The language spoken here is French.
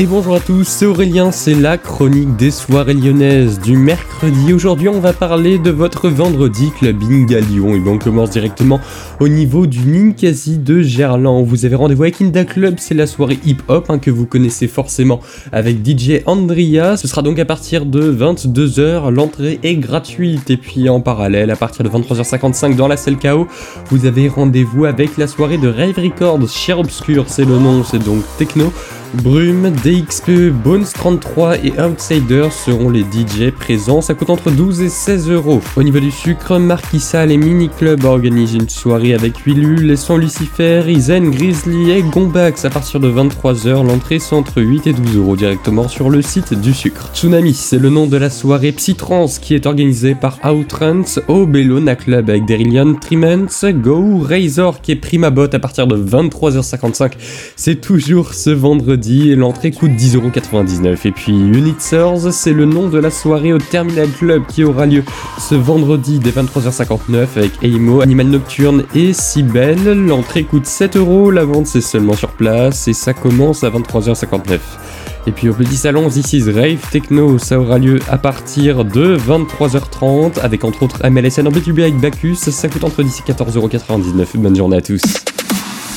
Et bonjour à tous, c'est Aurélien, c'est la chronique des soirées lyonnaises du mercredi. Aujourd'hui, on va parler de votre vendredi clubbing à Lyon. Et bien, on commence directement au niveau du Ninkasi de Gerland. Vous avez rendez-vous avec Inda Club, c'est la soirée hip-hop hein, que vous connaissez forcément avec DJ Andrea. Ce sera donc à partir de 22h, l'entrée est gratuite. Et puis en parallèle, à partir de 23h55 dans la salle KO, vous avez rendez-vous avec la soirée de Rave Records, Cher Obscur, c'est le nom, c'est donc techno. Brume, DXP, Bones 33 et Outsiders seront les DJ présents. Ça coûte entre 12 et 16 euros. Au niveau du sucre, Marquissa et Mini Club organisent une soirée avec Willu, les sons Lucifer, Izen, Grizzly et Gombax à partir de 23h. L'entrée c'est entre 8 et 12 euros directement sur le site du sucre. Tsunami, c'est le nom de la soirée Psytrance qui est organisée par Outrance au Bellona Club avec Derillion, Triments, Go, Razor qui est prima bot à partir de 23h55. C'est toujours ce vendredi l'entrée coûte 10,99€. Et puis Unitsers, c'est le nom de la soirée au Terminal Club qui aura lieu ce vendredi dès 23h59 avec Eimo, Animal Nocturne et Sibel. L'entrée coûte 7€, la vente c'est seulement sur place et ça commence à 23h59. Et puis au petit salon This is Rave Techno, ça aura lieu à partir de 23h30 avec entre autres MLSN en B2B avec Bacchus, ça coûte entre 10 et 14,99€. Bonne journée à tous.